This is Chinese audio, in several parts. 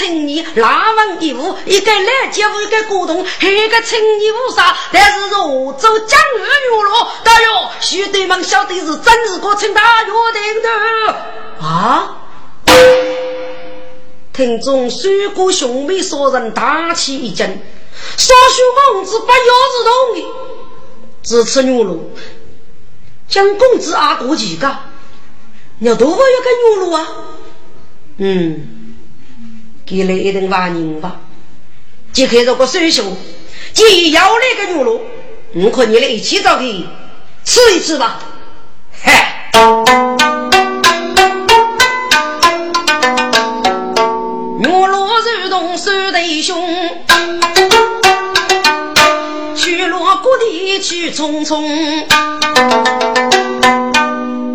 青年，拉文一户，一个来接屋，一个过冬，还一个青年无杀，但是是我走江河月落，大哟，兄弟们晓得是真是个请大约定的啊！听众水果兄妹三人大吃一惊，少许公子把腰子痛的，只吃牛肉，将公子阿哥几个，要多少一个牛肉啊？嗯，给了一顿饭人吧。揭开这个水袖，既要那个牛肉，我和你来一起找去吃一吃吧。嘿，牛肉肉冻手得凶，去落谷地去匆匆，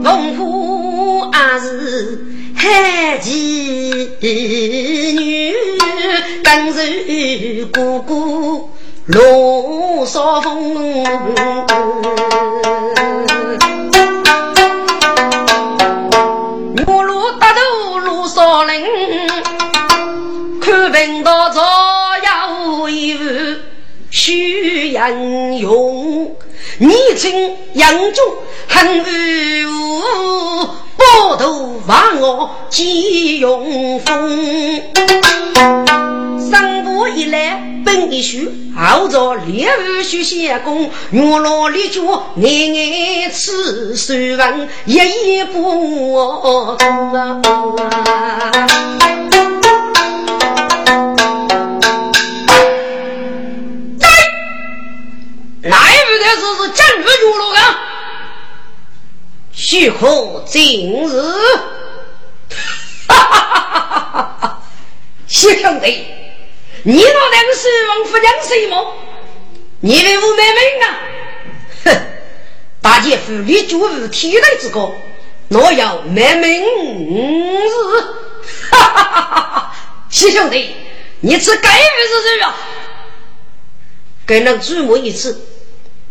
农夫阿是。太极女，更是哥哥罗少峰。我罗大头罗少林，看文道早有一副虚英勇，年轻英俊很武。波头望我几勇风，三步一来本一宿，后着烈日须先攻，月落立脚眼眼吃手纹，一一不动啊！在哪一部的是是江河月落啊？许可今日，哈哈哈哈哈哈！谢兄弟，你那两个是王夫人什么？你为我卖命啊？哼！大姐夫你就是替代之歌，若要卖命日，哈哈哈哈！谢兄弟，你吃该不是谁啊？给人注目一次。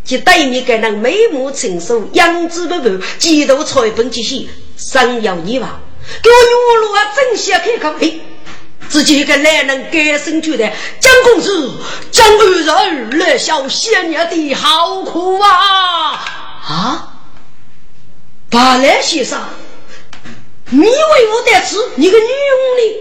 即对面个人美目成熟，样子不凡，几度彩粉极细，生有意望。给我女路啊，真想开口嘿！自己一个男人，改身觉得江公子、江二人来笑仙娘的好苦啊！啊！八来先生，你为我得吃，你个女佣哩？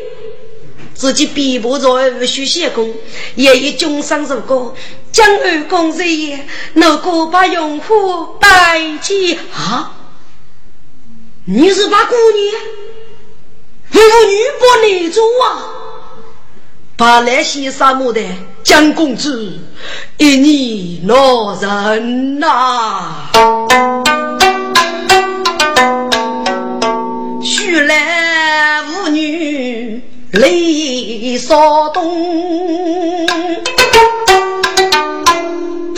自己逼迫着二学仙功，也以终生如歌。将二公日夜，能够把用户带起啊？你是把姑娘妇女不内助啊？把那些什么的江公子，一你老人呐？须来妇女泪扫动。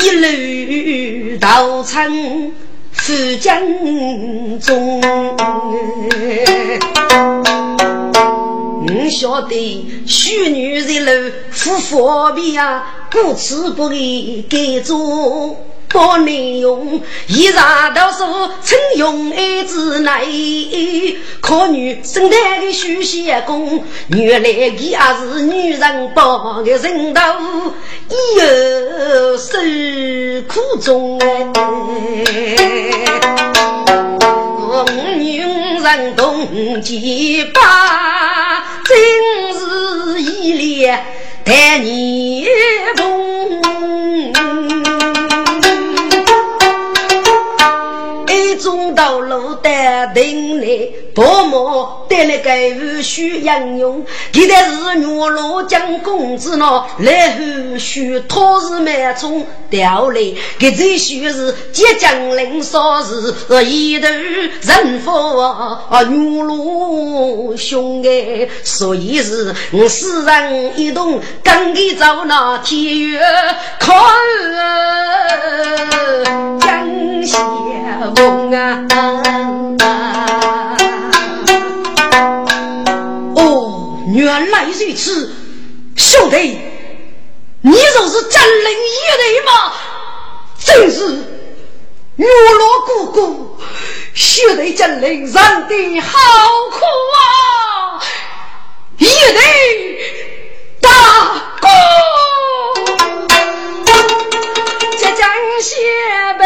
一路到城富江中，你晓得许女一路不方便啊，故此不给给做。多内容，一上都说称用爱之内，可女生态的许仙公，原来她也是女人帮的人头，以后受苦中我女人同结把，真是一脸待你同。中道路的顶来，多么得了个无需应用，记得是女罗将公子呢，来后续托是满冲调来，给这须是即将临少时，一头人佛啊女罗兄哎，所以是我四人一同跟给走那天月看江西梦。哦，原来如此，兄弟，你就是真灵一人吗？真是月落姑姑，血泪真灵，让的好苦啊！一人大哥，这江西北，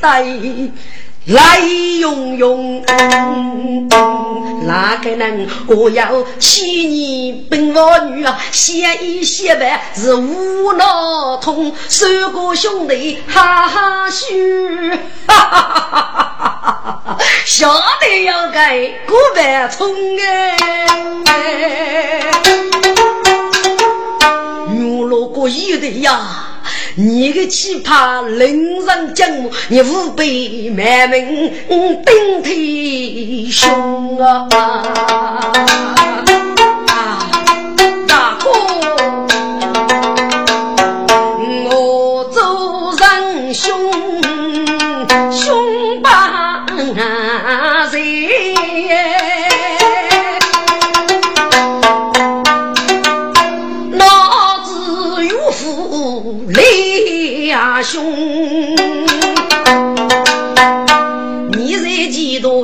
来来用用，哪个人我要千年本我女啊？写一写白是无脑通，三个兄弟哈哈笑，晓得要改古板冲哎，原来过一的呀。你的奇葩，令人敬慕，你五辈满门顶天雄啊！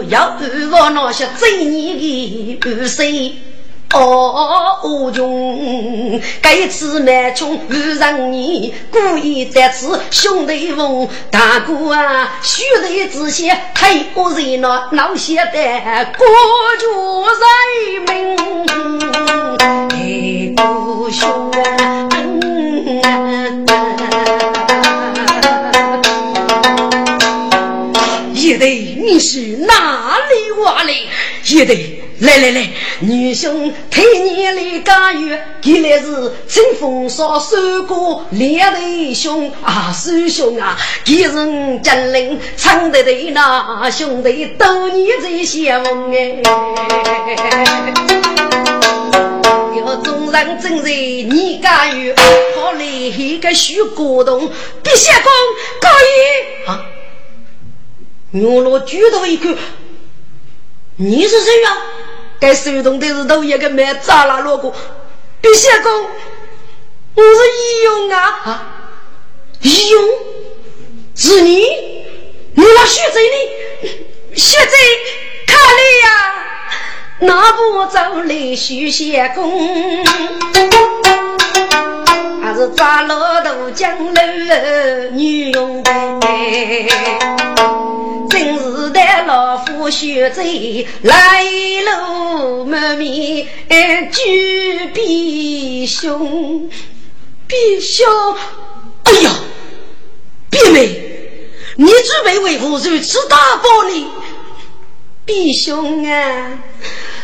要安放那些罪孽的不谁？哦，我穷，该次蛮穷，遇上你故意在此兄弟逢，大哥啊，兄弟之间太过热闹，闹些的国家人民，太过凶也得你是哪里话来？也得来来来，女兄替你来加油，给来是清风少收过两对兄啊，师兄啊，给人金陵唱的对那兄弟都你最羡慕哎。要众人正在你加油，好来一个许国栋，陛下功可以啊。牛罗举头一看，你是谁呀？该手动的是头一个卖扎拉罗锅。陛下公，我是义勇啊！啊，义勇是你？你那血贼呢？血贼看你呀，拿不走来许仙公，还是扎老头江楼女勇呗。今日的老夫学贼来路满面，举臂兄，臂兄，哎呀，弟妹，你准备为何如此大暴呢？弟兄啊，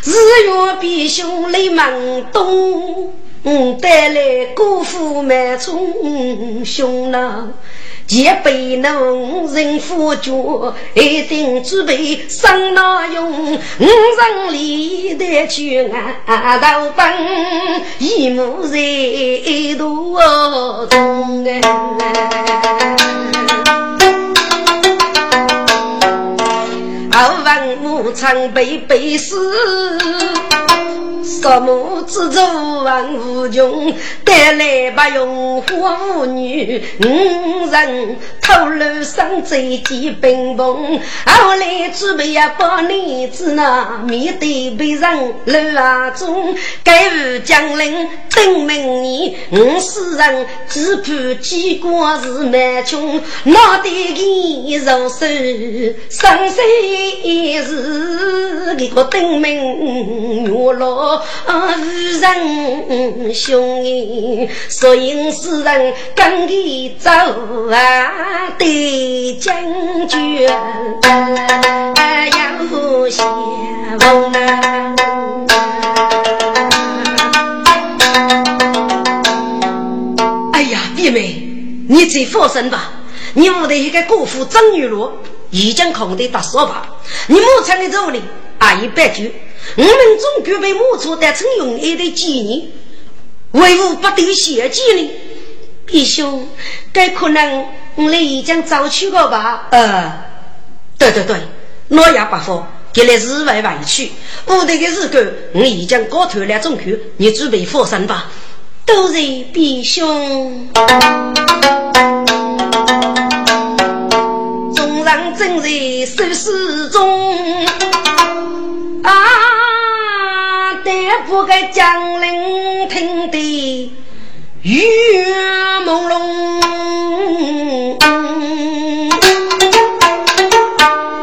日月弟兄来忙东，我带来姑父满冲兄郎。前辈农人夫家，一定准备上哪用？五人里的去俺头奔，一目在途中啊！问我常被背死。什么自助万无穷，带来不用花妇女，五人偷漏上贼几冰崩，后来准备呀把女子那面对被人楼啊中，该无将领等明年，五世人只盼几国是蛮穷，脑袋里肉手生死是，给个等明月落。啊，无人兄弟，所以世人跟你走啊，对将军要先锋啊！哎呀，弟妹，你再放心吧，你屋的一个姑父张玉罗已经空的大扫把，你母亲的走呢，阿姨白酒。我们总具备木错的成用一的纪念，为何不得血迹呢？弟兄，该可能我们已经早去了吧？呃，对对对，诺亚不服，给来是外外去。我的个日狗，我已经搞透了中去，你准备放生吧。都是弟兄，正在收拾中啊，但不该将领听得雨朦胧。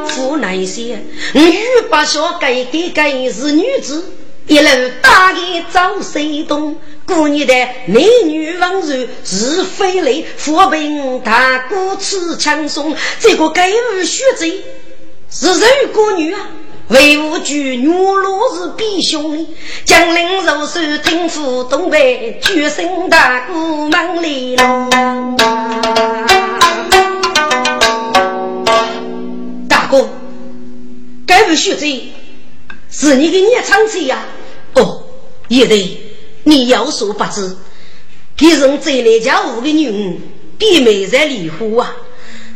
父难些，女把小该给该是女子，一路打给找谁懂？过年的美女温柔是非类，扶贫大哥吃枪松，这个该无血罪是谁过女啊！为吾举女罗是必兄，江陵肉手听府东北，举身大哥忙里龙。大哥，该无血罪是你的孽长子呀！哦，也对。你有所不知，给人这来家务的女人，比美在离婚啊！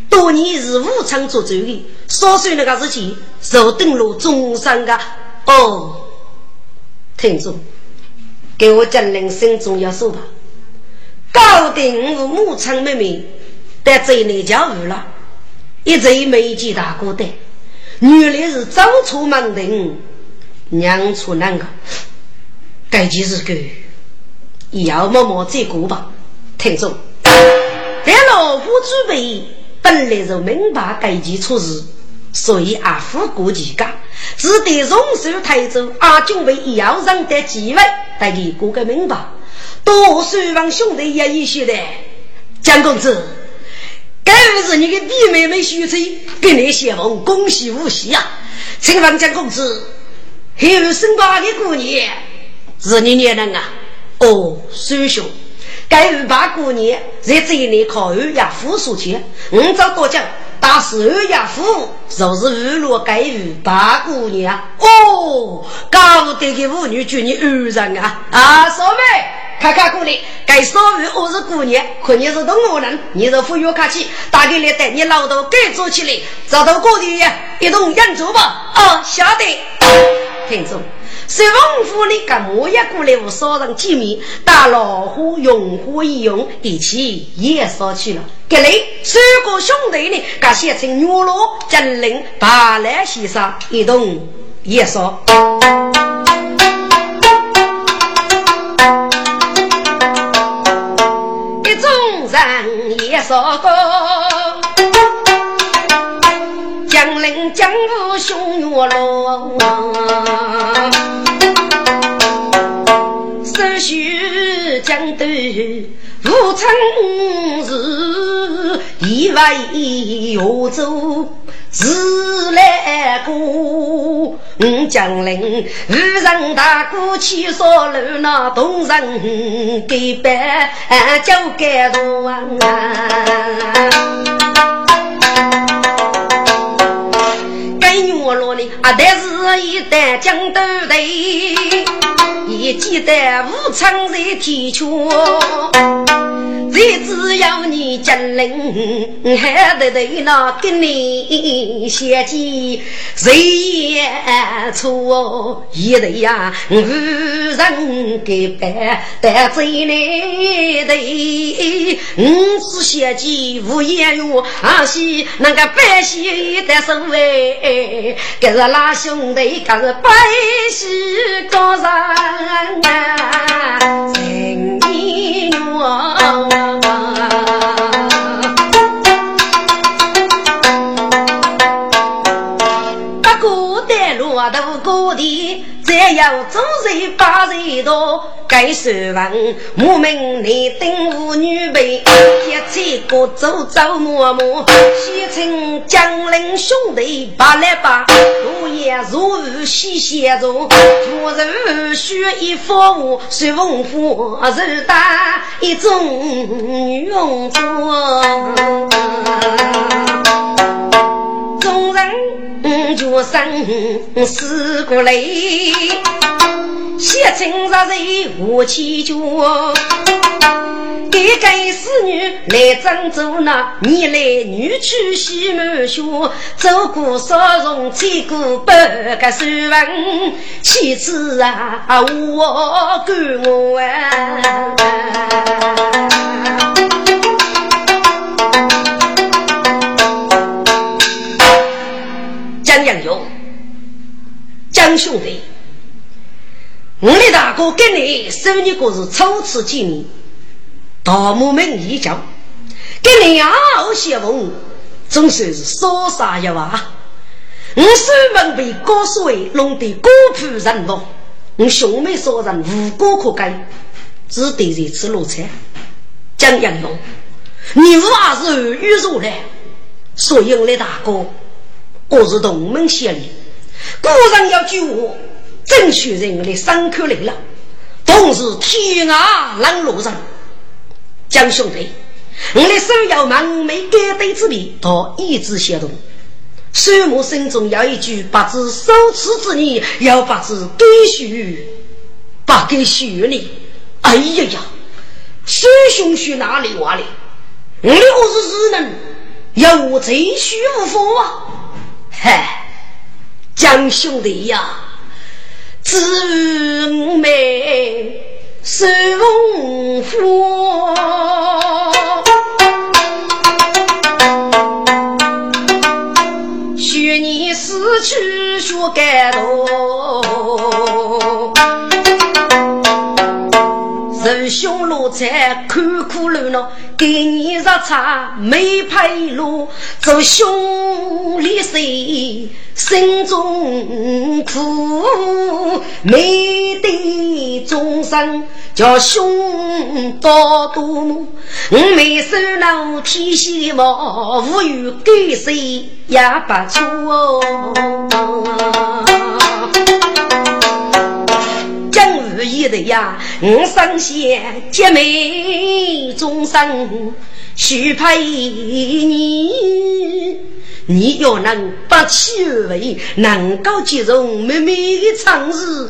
多年是武昌做主的，少岁那个事情，受登陆终身的哦。听住，给我讲人生重要说吧。高定我武昌妹妹在这来家务了，一直没见大哥的，原来是早出门的，娘出难个。该几日个，要默默再过吧。听众，但老夫准备本来就明白该几出事，所以阿夫过几个，只得容寿台州阿军为要让的机会，带你过个明白。多希望兄弟也一些的，江公子，该不是你的弟妹妹许翠给你写封恭喜无喜啊！请问江公子，还有生八的姑娘？是你年人啊！哦，叔兄，该二八过年在这里考二亚夫数钱，我找多讲，打死二亚夫就是二路该二八过年啊！哦，搞得个妇女叫你二人啊！啊，嫂妹，看看过来，该少妇我是姑娘，可你是东吴人，你是富裕客气，打给来带你老豆给做起来，找到过的一同演奏吧！哦，晓得，听住。随王府里干么也过来，无少人见面，打老虎用火一用，一起也烧去了。这里三个兄弟呢，噶写成女罗金陵把来西沙一同也烧。一众人也烧过，江陵江湖雄月罗。江都武昌市，以为扬州自来过。江陵无人大哥去说路，那东人给办就该多。女罗呢，啊，但是一代江都队。也记得武昌在天桥，谁只要你金陵还得得那跟你相见，谁也错一对呀，无人给办，但这来的，五次相见无言语，阿西那个百姓的所谓，这是拉兄弟，这是百姓高人。啊，情意浓。地。再要做人把人多，该说完。我们你等妇女辈，一起过走走摸摸。西城江陵兄弟八来八，我也如无西斜着。若是学一服务，随文夫是打一种女用做。众人。我生死过来，写成杀人无奇绝。一个侍女来郑州那，你来女去西门学，走过少荣，见过百个书文，妻子啊，我管我啊。兄弟，我的大哥跟你生日过是初次见面。大木门一叫，跟你好相逢，总算是说啥一话。我师门被高水弄得孤苦人亡，我兄妹三人无果可改，只得在此落菜。江阳勇，你话是耳语如来，所以我的大哥，我是同门协力，果然要救我，正确人的伤口来了，同是天涯浪路人。江兄弟，我的手要忙没改对之笔，他一直协同。水母心中有一句不知羞耻之念，又不知该许不该许你。哎呀呀，水兄去哪里话哩？我的何是只能要我贼虚无风啊？嗨，江兄弟呀，姊妹。收风许你死去学感动。人兄落在苦苦路呢，给你日茶没配路，做兄弟谁心中苦？没得终生叫兄多多，我没收那天西毛，无语给谁也不错。的呀，我生贤姐妹终生许配你，你要能把气味能够接容妹妹的长日，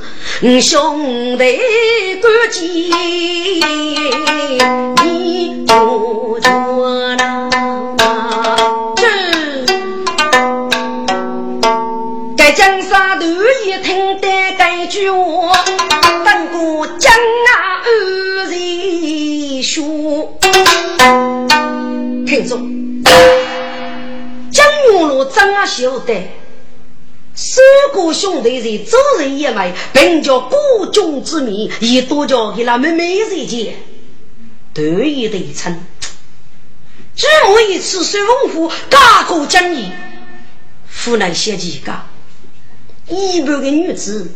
兄弟感激你不错呢。江山都一听得该句话。过江啊，二人说，听众，江云路张啊晓得，三个兄弟在走人一枚，并叫国中之名，也多叫给他们每人见，得意的称。只我一次水文虎，大过江义，湖南写几个一般的女子。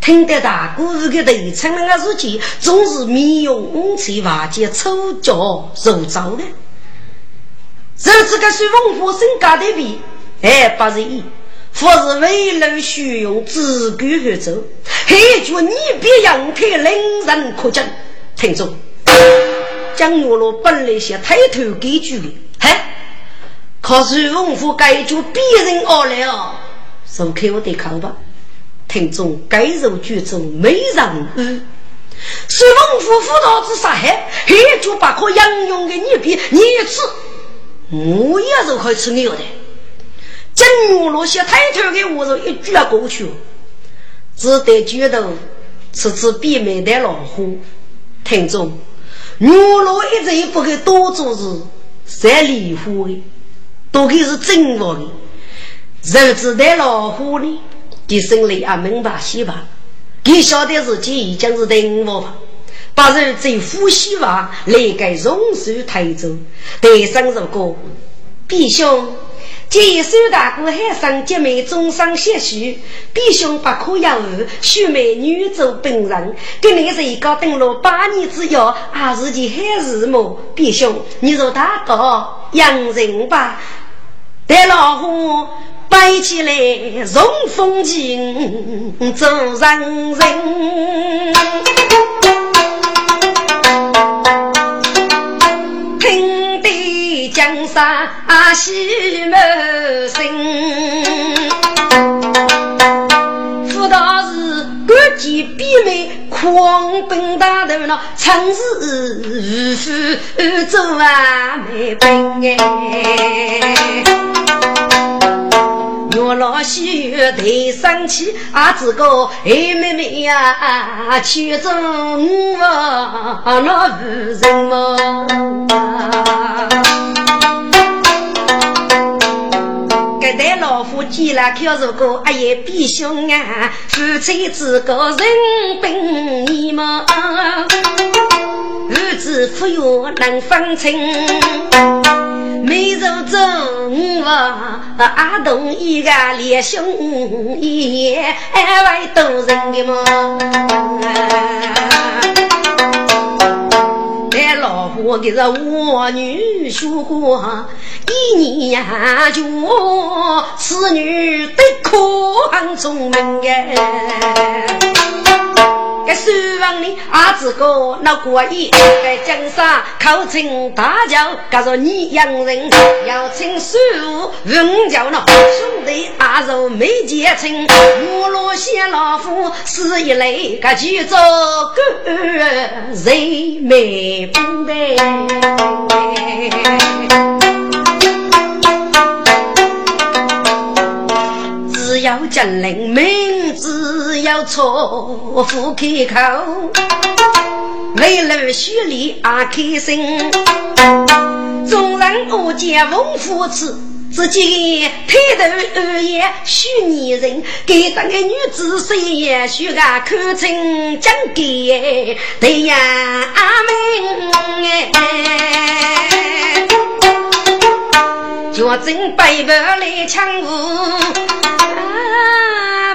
听得大哥这个头称那个事情，总是面容五彩瓦件，丑角肉糟的。这这个是文化身家的比，哎，不是一，或是为了虚荣自古合奏，还觉你别样开令人可敬。听众，江月罗本来想抬头给句的，嘿，可是文化该就别人而来哦，是开我的口吧。听众该肉剧中没人物，是龙虎虎道之杀害，还就把可养用的你比你吃，我也是可以吃牛的。金牛罗些抬头给我说一句过去，只得觉得吃吃闭门的老虎。听众牛罗一直也不给多做事，三里虎的，都给是真话的，肉质的老虎呢？你心里啊明白些吧？你晓得自己已经是等我吧？把人在呼吸吧，来个榕树抬走。第三首歌，弟兄，接受大哥海上姐妹终生些许，弟兄不可要恶，许美女做本人。跟你是一个等了八年之遥，还是件好事么？弟兄，你说大哥养人吧，带老虎。摆起来，容风景，走人人，听得江山喜满心。辅导是各级媲美狂奔大头脑，城市无福走啊没奔哎。我老喜悦头生气，啊，这个哎妹妹呀，去中我那无人么？这代老夫见了可是个哎呀比兄啊，夫妻之个人本义嘛，儿子富有能分清。没入正房，阿东一个连兄也外都人的嘛。老婆给是我女婿，一年就此女得可很聪明哎。该书房里阿子哥那过意，该江山口称大叫，告诉你洋人要请师傅问教那兄弟阿肉没结成，我落些老夫是一类，该去做个人没不白。要将人名字要错，不开口，为了学里阿开心。众人我见翁夫子，只见抬头二眼许女人，给当个女子谁也许个看清讲给对呀阿妹哎，脚真背不来抢舞。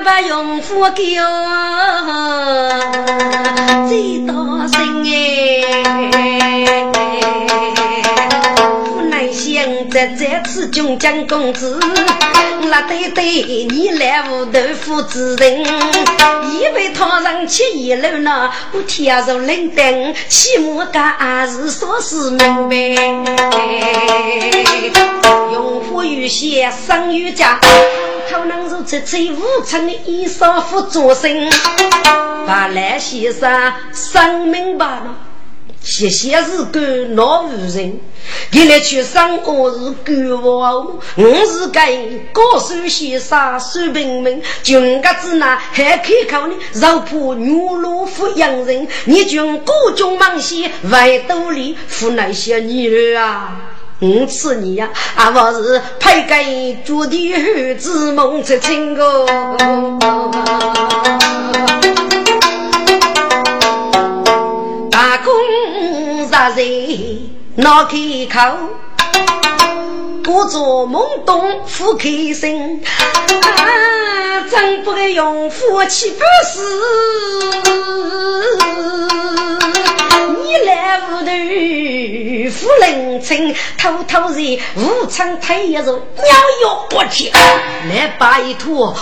不用付给我最大声哎！不能想在这次中奖公子，那对对你来屋头负责人，以为他上去一楼呢，我跳入冷灯，起码还是说是明白。用户有些生于家。可能是这最无常的衣裳服着身，把来先生生明白了。谢谢是个老妇人，你来去生我是个我，我是个高手先生水平民，军个子那还可靠呢，肉破牛肉富洋人，你军各种忙些外兜里扶那些女儿啊。我吃你呀，啊，我是配给朱的儿子梦出情个。人闹开口，故作懵懂不开心，真不该用夫妻不是。你来屋头扶人称，偷偷在武昌太一座鸟药不停，来拜托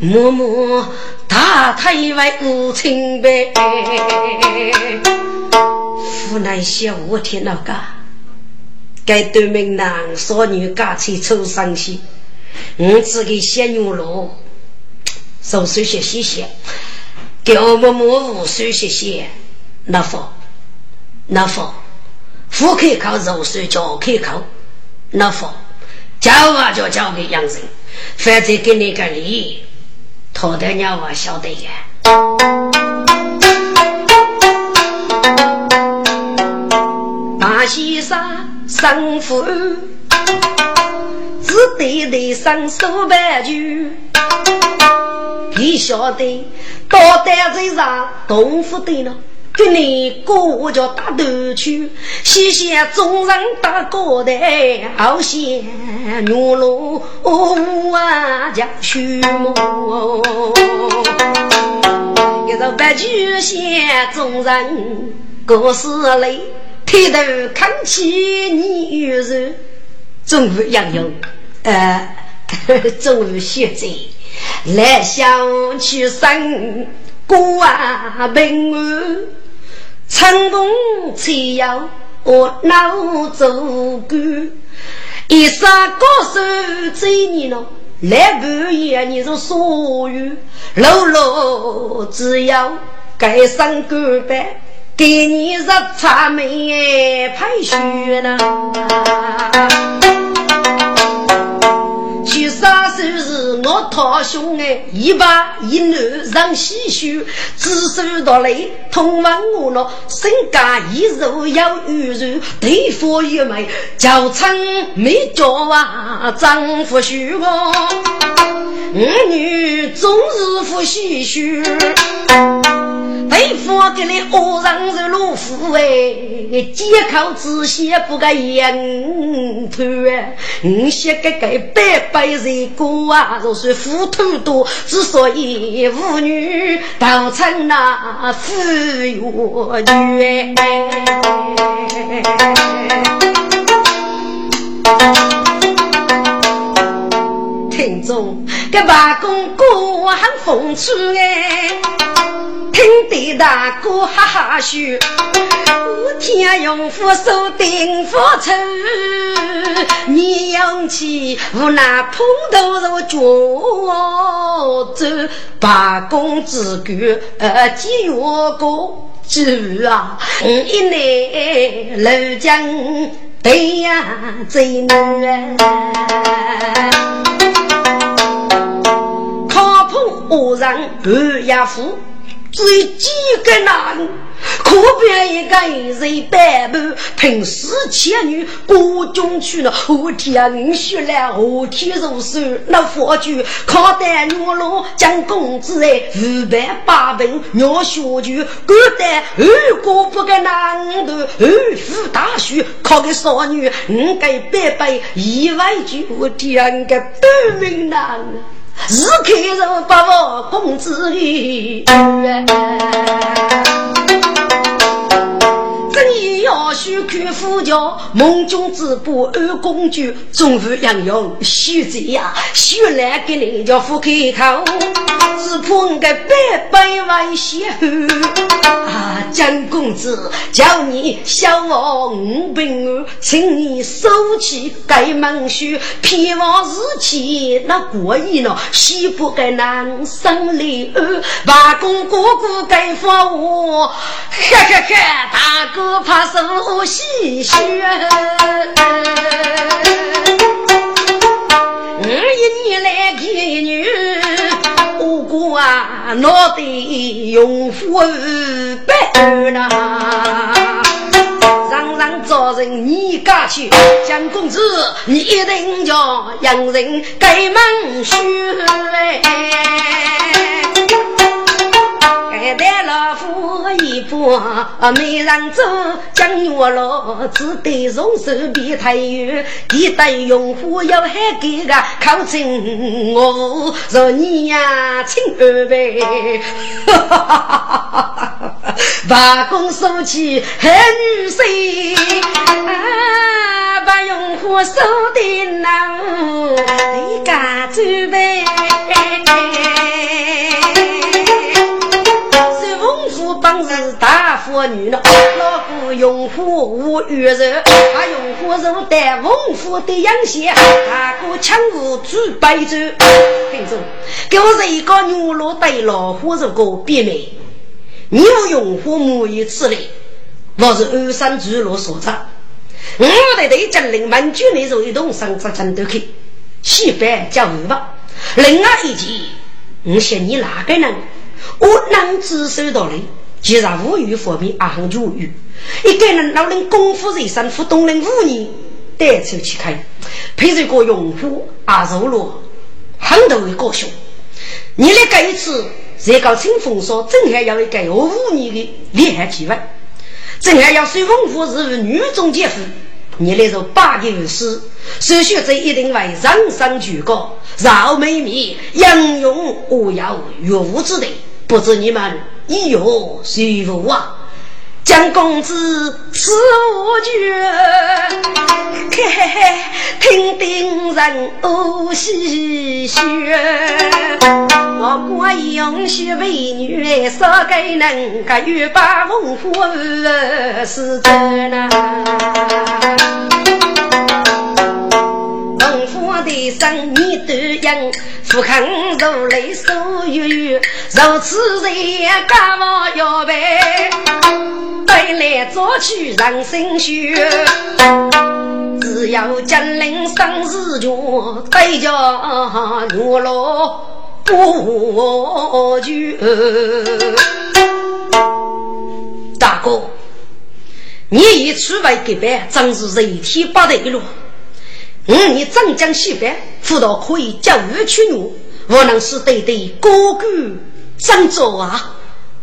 默默大太为无情呗。湖南小我听那个，该对门男少女家去抽上去，我只给小牛肉，手手谢谢谢，给我默默无手谢谢，那方。那否，腹开口肉碎，脚开口，那否，交啊就交给杨人，反正给你个礼，好得娘我晓得呀。大先生生父，只对对生手白驹，你晓得，高担子上东府的了。给你过叫大头去，谢谢众人打高台，好些牛龙啊叫去么？一个白驹谢众人过世泪，抬头看起你玉人，终于杨勇，呃，终于学着来想去生过啊平安。成功才要我脑做官，一杀高手追你了，来半夜你是所有，老老只要盖上个板，给你日茶没排血呢。我堂兄哎，一把一男上西修，只手到来通往我那身家一肉要玉肉，对付一枚叫称没叫啊，丈夫许我，儿女终日夫西修。对付给你恶人是老虎哎，借口之嫌不该言头啊！你些个个白白人过啊，是糊涂多，之所以妇女都成那富有听众，这八公哥很风趣哎。听得大哥哈哈笑，我天用斧手定斧头，你用气无那碰头肉脚走，八公子哥呃几月过走啊？一内楼江对呀最难，靠谱恶人半夜夫。只有几个男，可别一个一人百步，凭死千女过中去了。后天学来，后天入手那佛具，靠得牛郎将公子哎，五百八本鸟学具，古代二哥不给男的，二夫大婿靠个少女，五个百倍意外就天个半命难。是客人把我公子的，正义要须看夫家，梦中之不二公主，终日养养须这呀，须来给你家夫开口，只怕我个白白外泄啊，江公子叫你小我五百二，请你收起该门书，偏往日期那过意呢，西不该南生里二，外公哥哥该放我，哈哈哈，大哥怕受戏谑。我一年来一女，我哥啊，脑袋用火白了，让让找人你家去，江公子，你一定叫洋人开门去带老夫一把没人走，江月老只得从手比太远，一旦用户要还给个靠近我，若你呀亲二辈，哈哈哈哈哈哈！把弓收起很女婿，把用户收的难，你敢准备？是大妇女了，老夫用火无余热，他用火肉带文夫的阳线，大哥抢我煮白粥。听着，给我一个牛肉带老虎肉个别名，你要用火沐浴此类，我是二三猪肉所长。我得对将领满军内肉一栋上这战斗去，西北叫五吧。另外一句，我想你哪个人？我能自首到来。既然无语方面阿很无语，一个人老人功夫在身，不动人五年带出去开，配着个用户阿肉罗很多的高雄。你来这一次，这个清风说正还要一个五年的厉害机会，正还要随文夫是女中杰夫，你来做八个师，首选这一定为人生举高，饶美美，英勇无要岳无之类，不知你们。一有谁福啊？江公子此无绝，听定人哦戏谑。我国英雄美女少给能个欲把文虎是真呐。文虎的生你都应，富康如来所有，如此人干嘛要背？背来做去人心虚，只要金陵生死权，对家女老不惧。大哥，你一出外给班，真是人天不得了。五年镇江西北，辅导可以教育去女，我能是对对哥哥真做啊！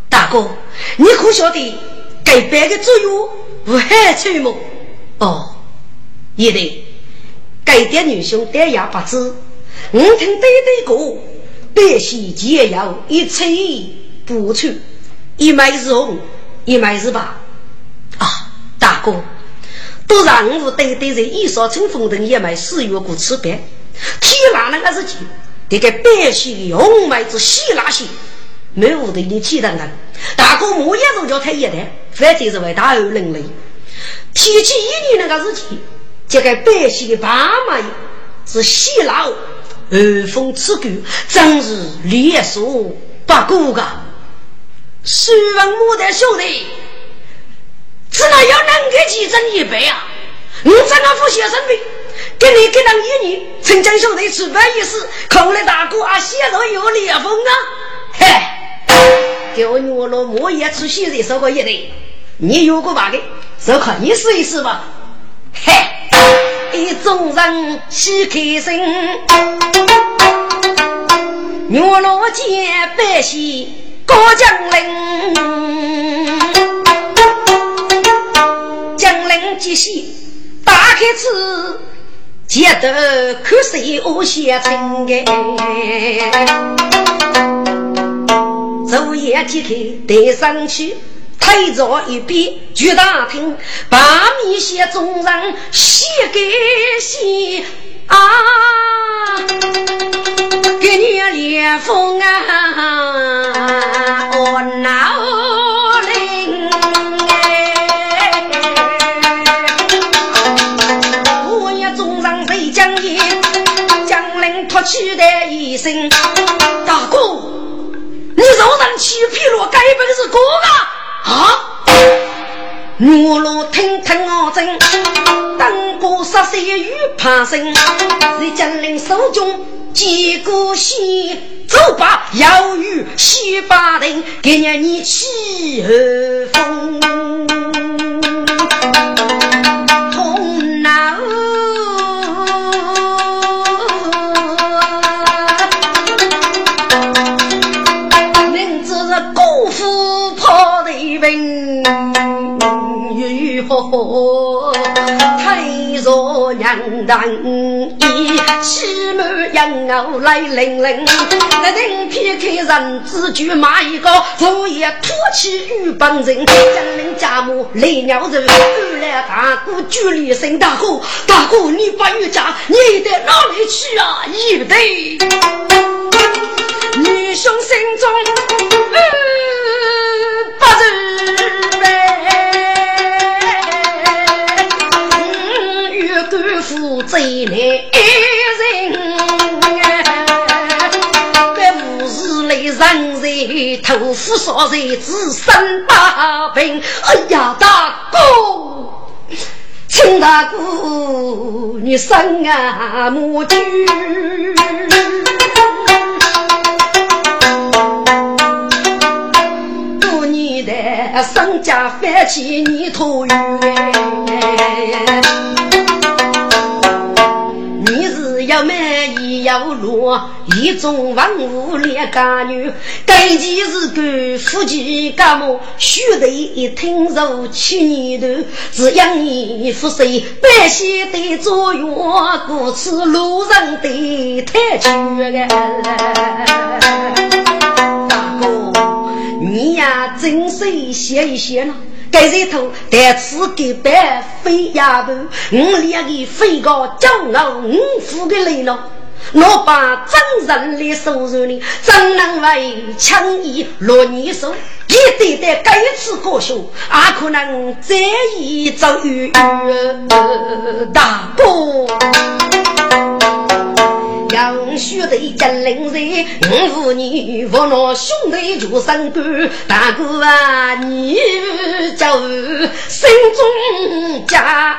大哥，你可晓得改班的作用无害处吗？哦，也对改点女兄点牙不知，我听对对过，百姓皆要一切不出，一枚是红，一枚是白啊！大哥。都让我对对人一说成风灯也买四月过吃饭，天哪那个事情，这个百姓的红梅子稀拉些，没屋的你气等等，大哥莫也是叫他一代，反正是为大有能力。提起一年那个事情，这个百姓的爸妈是稀拉，寒风刺骨，真是连说不过个。希望我的兄弟。只能要能给几针一百啊！你怎个副先生的？给你给当一年，陈江兄弟吃饭一时，看来大哥啊，写到有裂缝啊！嘿，给我女老莫也出现在收过一对，你有过把？的，就看你试一试吧。嘿，一众人喜开心，女老见百姓过江陵。江陵吉喜，打开子，接得看谁我写成哎。昼夜揭开带上去，推着一边去大厅，把米线中人写给写啊，给你连风啊，取的一声，大哥，你肉人欺骗了，该本是哥哥！啊！我若听听我真，当过十岁雨怕生，在江陵手中接过戏，走吧，要与西巴人给你你起和风。太若娘当一西门杨傲来领领，那人撇开人子就骂一个，昨夜托起玉帮人，将人家母雷鸟人，二来大哥举里声大哥，大哥你把玉家你到哪里去啊？一对女兄心中不一人，这五日里人在头夫少在自身把病。哎呀，大哥，请大哥你生啊母猪，过年的生家翻起泥土圆。要落，一种万物两家女，该件是个夫妻家母，须得一听如去年头，只养你夫谁，百姓的作用，故此路人的太绝大哥，你呀，真是写一写呢。盖在头，但此给白飞丫头，我两个飞高骄傲，五虎的雷了。我把真人的手术呢，真能为强义落你手？一对对该次高兄，也可能这一遭遇大哥。兄弟金陵人，五你我那兄弟就三个，大哥啊，你就心中家，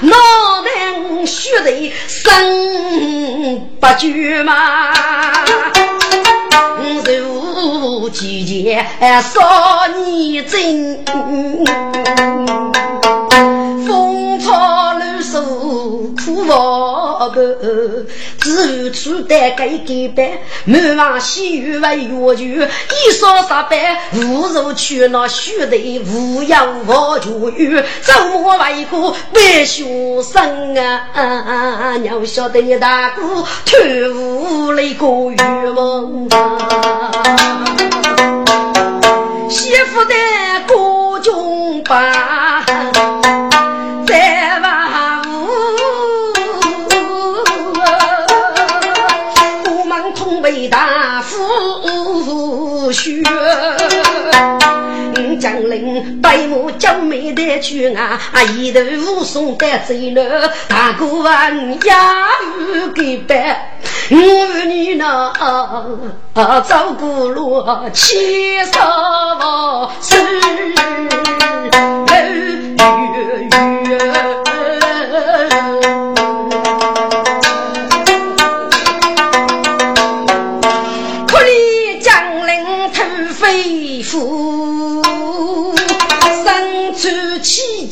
哪能兄弟生不绝嘛？如季节少年真，风草绿树苦无伴，只有出代改改版，满望细雨为月球，一扫十百，无如去那须得无养无求雨，周末为个白学生啊！娘晓得你大哥贪污了个渔翁媳妇的各种把，夫婿。将领白马将妹的去啊，一头武松带走了，大哥问呀，给白，我问你呢，走过路七十万是月月。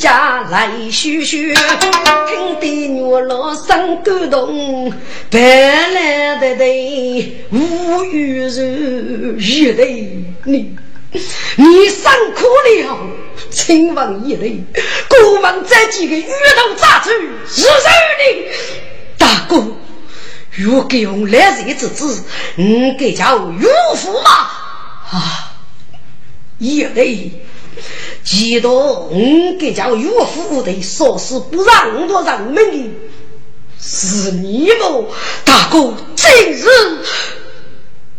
家来叙叙，听得我老生感动，白来的的无语人，一泪你你辛苦了，亲王一泪，国门这几个鱼头扎住，是谁的？大哥，若给我来日之子，你给叫岳父吗？啊，一泪。记得我给叫岳父的说是不让多人命的，是你不？大哥，今日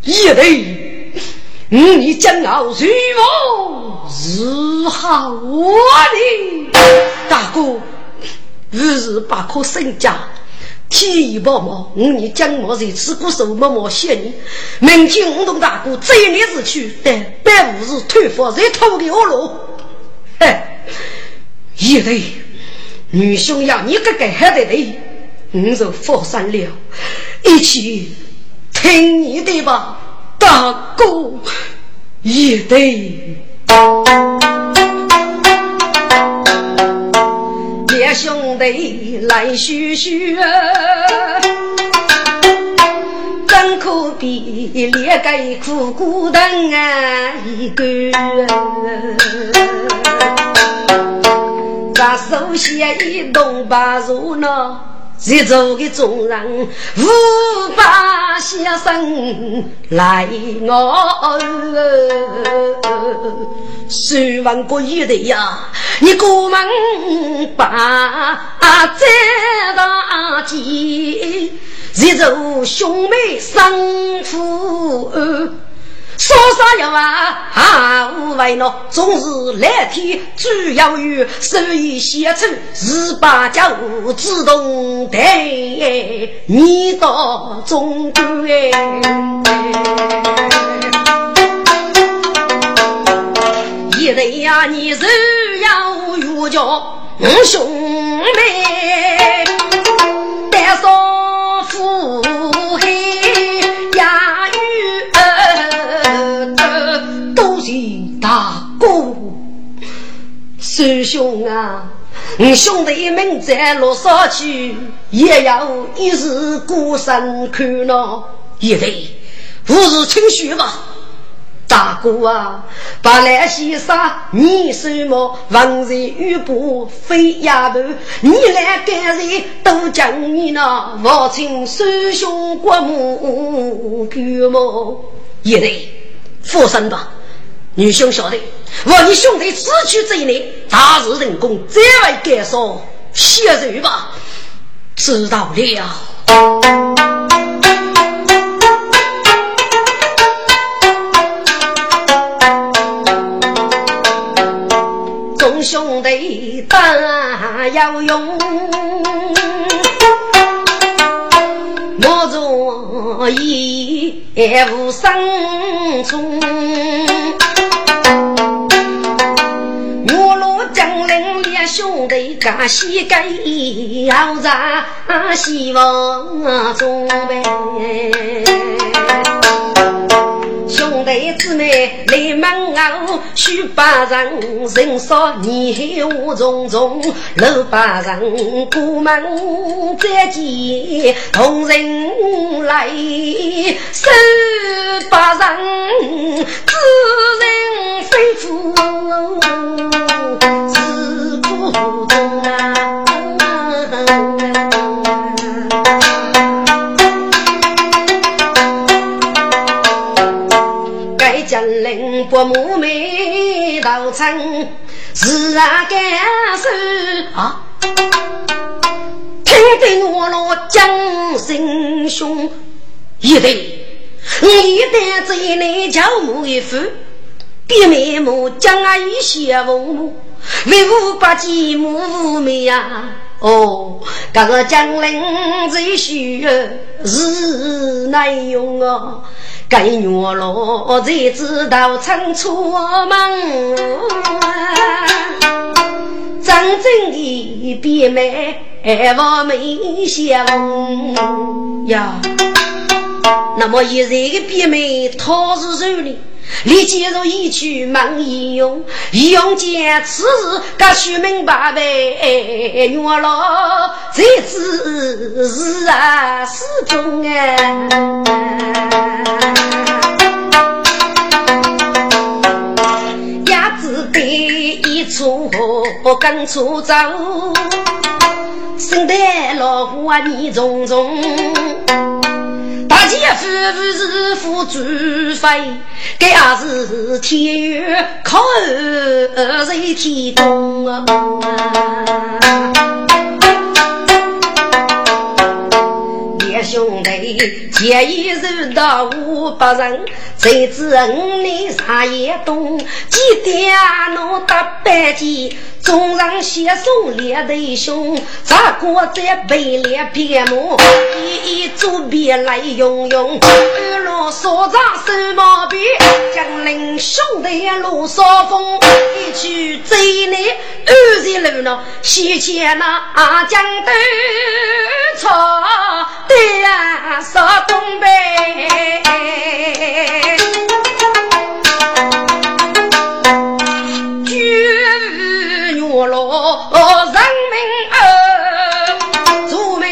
一对，你将要如何是好的？大哥，日日把颗身家。天意报毛，我你将我在此苦受默默谢你。明天我同大哥这一年日去，但百五日退佛在土的恶路。一对女兄要你个个还得对，我就放心了，一起听你的吧，大哥，一对。别兄弟来叙叙，怎可比列个苦苦等啊一个？把手写一动把如呢？一走的众人无法先生来我，十万个一的呀，你过门把这大吉，一走兄妹生父。说啥要啊？啊，无为呢，终日来天主要有手艺写出十八家务自动带你到中国一人呀，你是要有叫兄妹带上父大哥，师兄啊，你兄弟们在路上去，也要一日过山看咯。一对，不是清虚吧？大哥啊，把那些啥你什么王人玉帛飞丫头，你来干谁都讲你那我请师兄过目看么？一对，放心吧。女兄晓得，我你兄弟此去这一年，大日人工再为减少血肉吧。知道了。众兄弟打要用，莫做也无生中。兄弟干西盖，要在希望中呗。兄弟姊妹来门后，许八人人少年无重重，六八人过门再见同人来，十八人知人非福。该将领不母眉道称是啊干事啊，听得我老将心胸，一对一对在内叫母一副。别面目将啊一些父母，为五百几母妹呀！哦，这个将领最需是难用哦，该月老才知道仓促忙。真正的别妹我没想呀，那么一日的别妹他是谁呢？你接入一曲忙一用，一用见此日，该须明白呗。原来这次是啊，是中啊。鸭子的一出跟出走，生得老虎啊，你重重。大姐夫妇是付诸费，这也是天缘，靠二人天公啊！兄弟结义日到五百人，谁知五年啥也懂，几点能打百计？众人携手列队兄，咋过在北列边牧，一一左边来拥拥，二路所长手毛笔，将领兄弟路扫风，一曲走内二十路呢，西前那阿江头，草对岸扫东北。人民儿，做民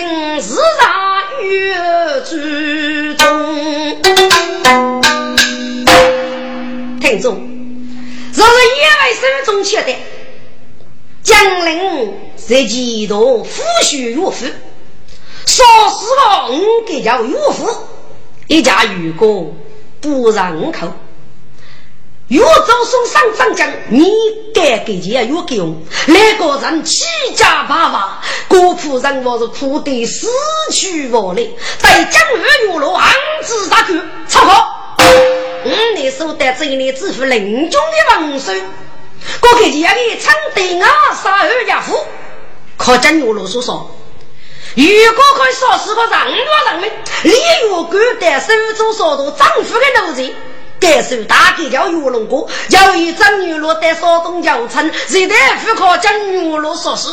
时常有注重。听众，若是野外手中切的，将领在其中抚恤岳父，说实话，我给叫岳父，一家渔工不让口。越走送上长江，你该给钱越给用。那个人七家八瓦，国仆人我是苦得死去活来，在江河月落，昂子大口，操口。我那时得这里支付临终的王寿，我给钱给唱对啊，杀二家父。可见月落所说，如果可以杀死个人多人命，李月官得手中所夺丈夫的奴才。该首大概叫玉龙歌，由于张玉罗在山东教村，现在不可将玉龙说事。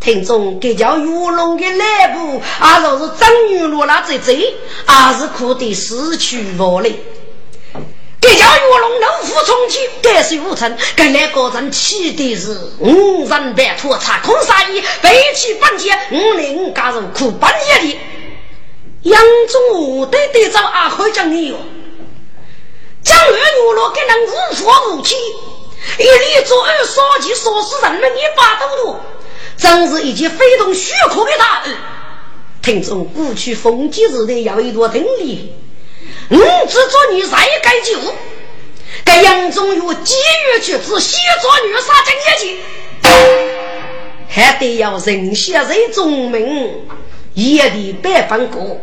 听众，该叫玉龙的内部，啊，若是张玉罗那在这，还是可得失去我嘞。该叫玉龙能服从去，该是无成，该来个人气的是五人白兔查空杀意，背弃半截，五零加入苦半夜的。杨中武对对照阿辉讲的哟。将二女罗给人无佛无气，一立做二杀鸡，杀死人们一把刀多，真是一件非同小可的大案。听众过去封建时代要一段真理，我只做你再该救，该杨宗岳几月去自西做女杀真业绩，还得要人血人中名，也得百分过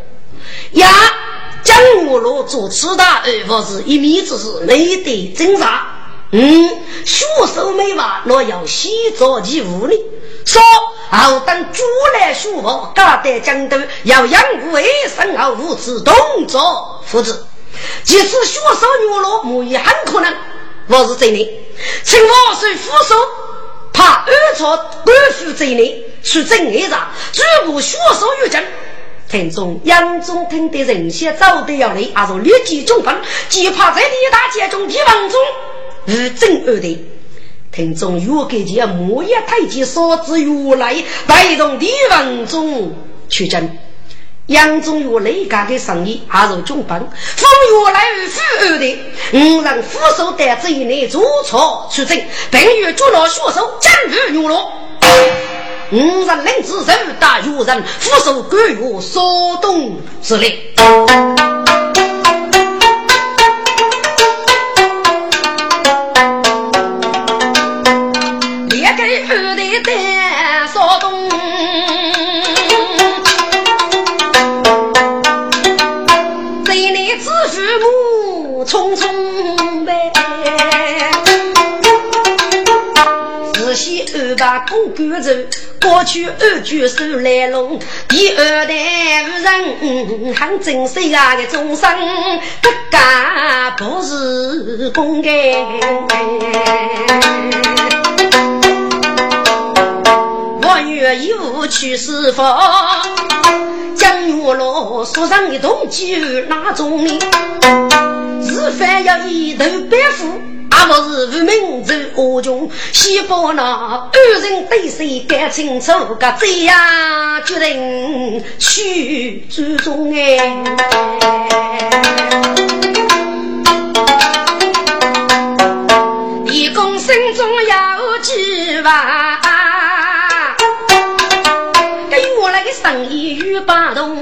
呀。江湖路做此大而不是一米之事，没得挣扎。嗯，学手没完，若要洗澡其物呢？说好等主来书法，高得江都要养护一生而无此动作，夫子。即使血手女落，母也很可能。我是真的，请我是副手，怕二错官府真的，是真一场。如果血手有证，听众杨中听的人些早得要来，还是立即中分，既怕在李大街中提王中无证而得。听众越给见木叶太极所之如来带动李王中取证。杨宗岳雷家的生意还是中本，风越来越富裕的，五人副手在这一内做错出征，并与捉拿凶手斩入牛罗。五人领子手打有人，副手各有所动之力。公干走，过去二句手来弄，第二代人很珍惜啊的终生，这个不是公干。我愿义务去释放，江月落说上一桶酒，那种呢？是凡要一头白虎，而不是无名走恶穷。西方那二人对谁敢清楚？个这样决定去注重哎。一公心中有计划，给我那个生意与八动。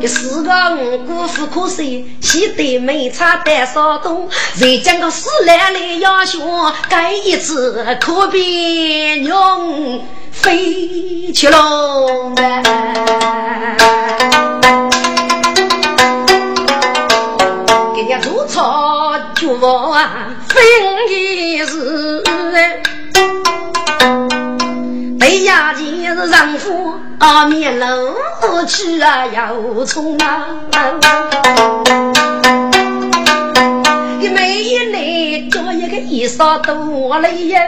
一四个五姑父可惜，喜得没差带少东。谁讲个死来来要学，该一次可比牛飞去喽。给人做错就啊，分一时。哎呀，今日丈夫啊面露去啊要从啊，一每一年做一个衣裳多累呀，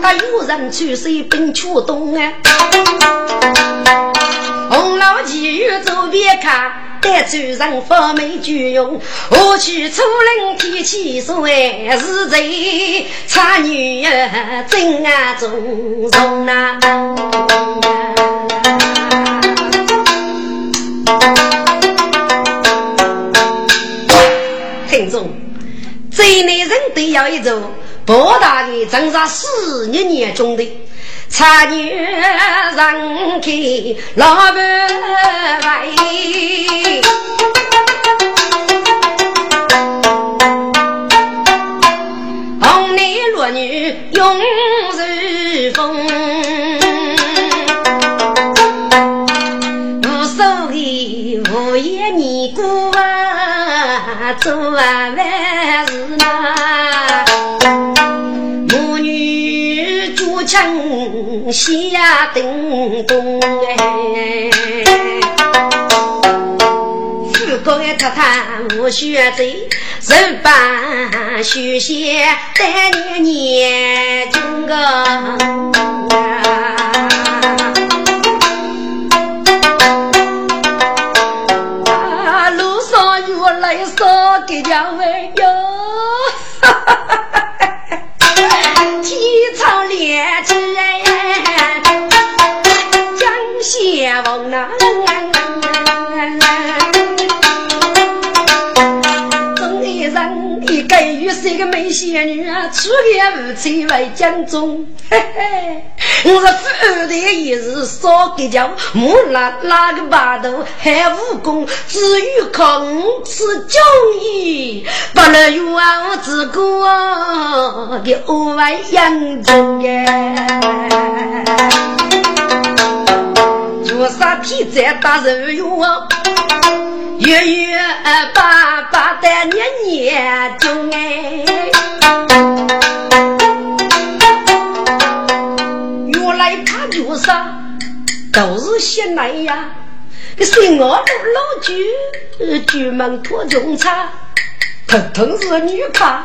他有人去谁奔秋冬啊，红老几月走边看。带主人发霉就用，我去出人天气说哎是贼，差女儿真啊重重啊！听众，这内人都要一座博大的长沙四年年中的。茶女人给老板喂，红男绿女永如风，谓无言你过啊，做啊万事呐。城西呀，叮咚哎！富贵的太太无学走，人把学些带年年中个给两位哟，哈哈哈哈哈！天长烈志哎，江先锋是个美仙女啊，出言无罪为江中。嘿嘿，我是富的一日少给叫，木拉拉个把头还武功，至于空是忠义，不能冤枉自个的额外养中哎。做啥皮在打肉哟？月月八八的年年中哎，月多少都是些来呀。个新我的老居，居门多种茶，统统是女卡。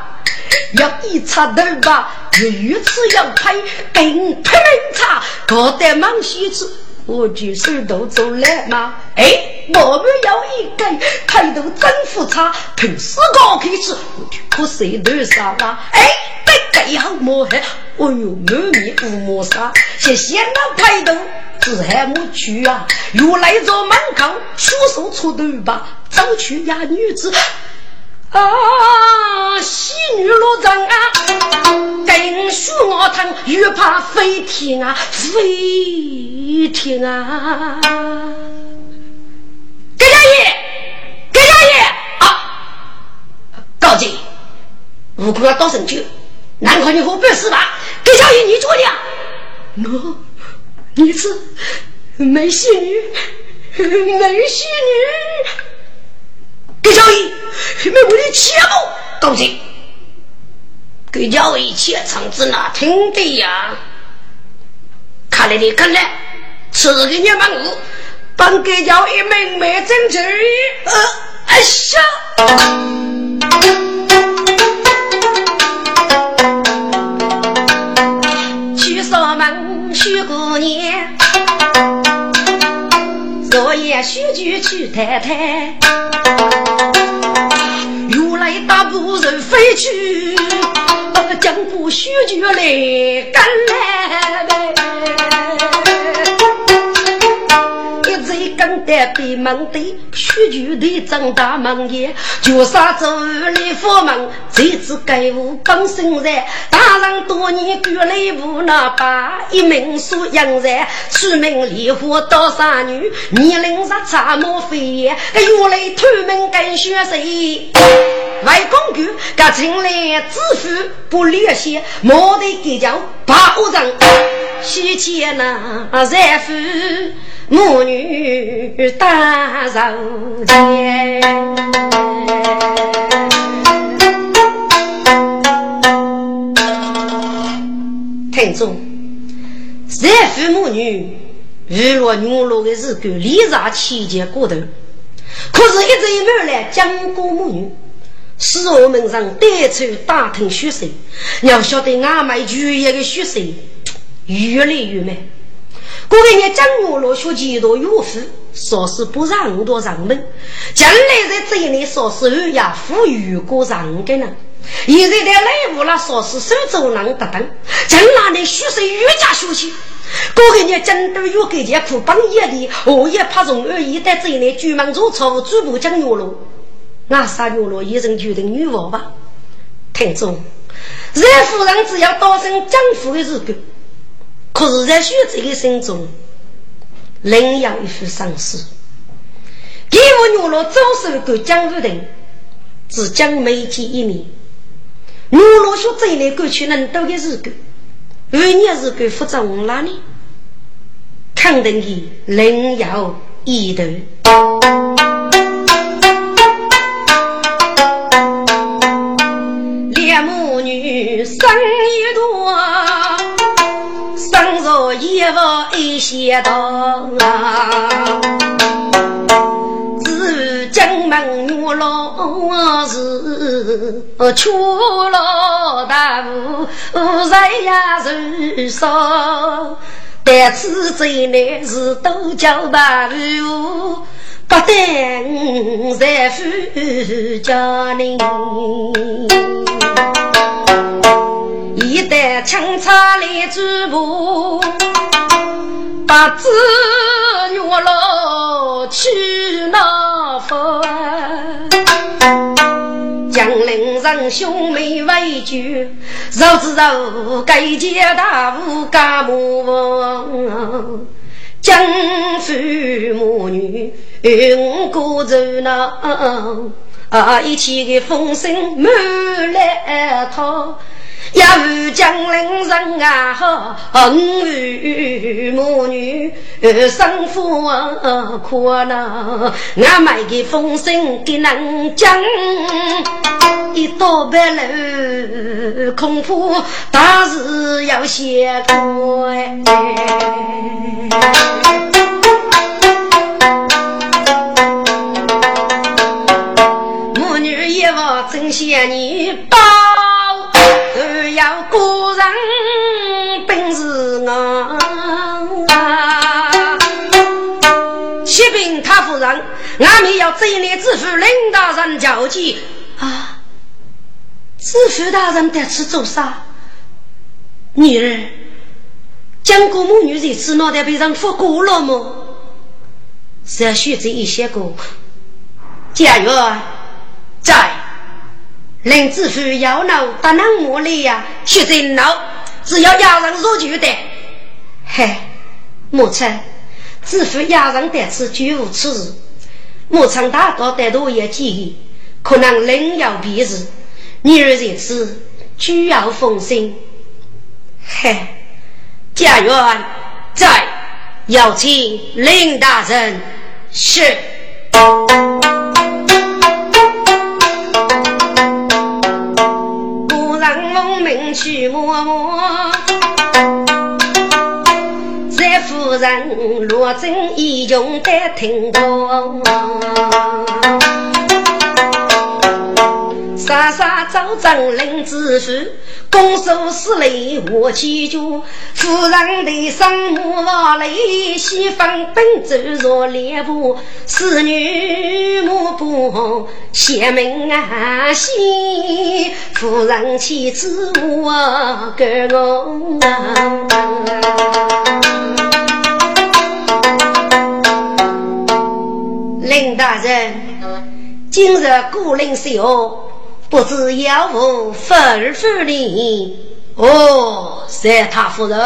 要一插头吧，如此要拍，更拍门茶，搞得忙西子。我举手都做来吗？哎，我们要一根开头真复差，平时高开始，我就可谁都杀啦？哎，盖盖好么还？哎呦，满面乌毛沙，先先到开头，只还没去啊？又来着门口，出手出头吧，早去呀女子。啊，喜女落帐啊，更许我疼，越怕飞天啊，飞天啊！葛家爷，葛家爷啊！高进，悟空要到神去，难看你活不死吧？葛小爷，你做的？我，你是没戏女，没戏女。小姨，没我的钱不高兴。给小姨切肠子那听的呀，看来你看来，吃个你们我，帮给小姨妹妹争取。呃，哎呀！去扫门许过年。昨夜许句去谈谈，如来大步人飞去，江湖许句来赶来。刚得闭门的，许久的张大门也，就杀走李佛门，这次该无帮生人，大人多年举雷无那把，一名属阳人，出名烈火刀杀女，年龄杀差莫非也，原来偷门跟学谁？外公举，噶请来知府不联系，莫得给叫保人，西天那财富。母女大手牵，听众，三父母女娱乐娱乐的日子，离杂期间过头，可是，一直一门来讲过母女，使我们上带出打听学生，要晓得俺们剧业的学生越来越美。过个年，张我罗学几多岳父，说是不让多上门。将来在这里说是二呀，富裕过上个呢。现在在内务了，说是手走廊等等。将来的学生越加学习。过个年，真都有给钱苦帮业的，我也怕从二一在这里举门做错，逐步讲我罗。那三月罗一人决定女王吧。听众，任夫人只要当上丈夫的日子。可是，在学这个心中，另有一副丧事。给我女罗早手个江夫人，只将眉见一面。女罗学这类过去能多的日子，万年日子复杂往哪里？肯定的另有一头。两母女生生若一房一些道，只江门女老是出了大雾，人呀人少，但此最难是都叫白雾，不等在夫家里。一代清茶来织布，把子女老去那方。江陵人兄妹为救，肉之肉，该结大夫干母翁。江父母女五个热闹，啊，一起的风声满来套。要江陵人啊，好五母女生活苦恼，俺买个风声给人讲。一道白路，恐怕大事要先关。母女一望真想你包，俺们要这里知府林大人交接啊！知府大人在此做啥？女儿，江国母女这次脑袋被人覆过了吗？是要学这一些个家园在林知府要闹打那么里呀？学真闹，只要压人入就的。嘿，母亲。知府压人得此，绝无此事。牧场大道带多也建议，可能另有别事。女儿在此，居要奉心。嘿，家园在，有请林大人。是。不让农民去摸摸。夫人罗真英雄得听懂，傻傻走正林知府，拱手施礼我记住。夫人的生母王雷，媳妇本走若猎步，侍女目不贤明心，夫人妻子我跟我。林大人，今日孤零小，不知有无吩咐你？哦，三太夫人，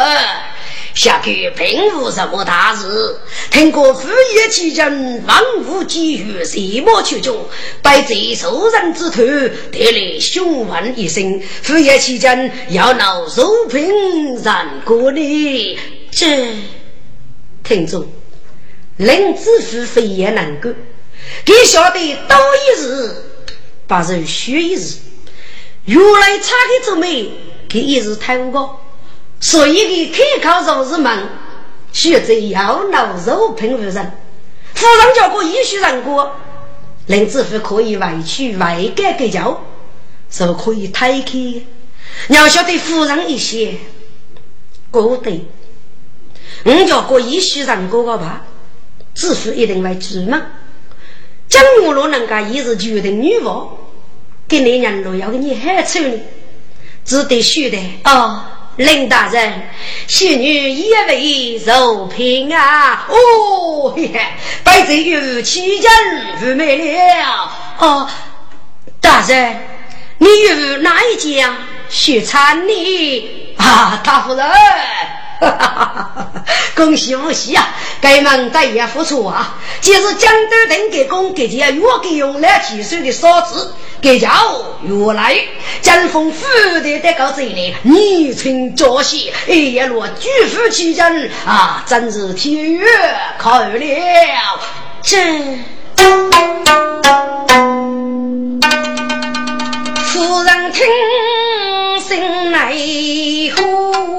下个并无什么大事。听过府业期间，万物皆雨，谁莫求中，拜这受人之徒，得来询问一声。府业期间要闹受平然过呢？这听众。林知府非也难过，给晓得多一日，不如虚一日。原来差的做媒，给一日太过，所以给开口入日门，学着要闹肉平夫人。夫人叫过一许人过，林知府可以外去外改改教，是可以推开。要晓得夫人一些，过得，我叫过一许人过个吧。知府一定会出门。江母若能够一日决定女王，给那娘若要给你害处理，只得说的哦，林大人，仙女也为受平啊！哦，嘿嘿，百岁有七人赴美了。哦，大人，你有哪一家学参你啊？大夫人。恭喜无喜啊！该门在也不错啊！既是江都等给公给家越给用来提升的嫂子，给家越来江风富的得到这里，昵称朝夕，哎呀，若举夫齐人啊，真是天悦可了。这夫人听心来呼。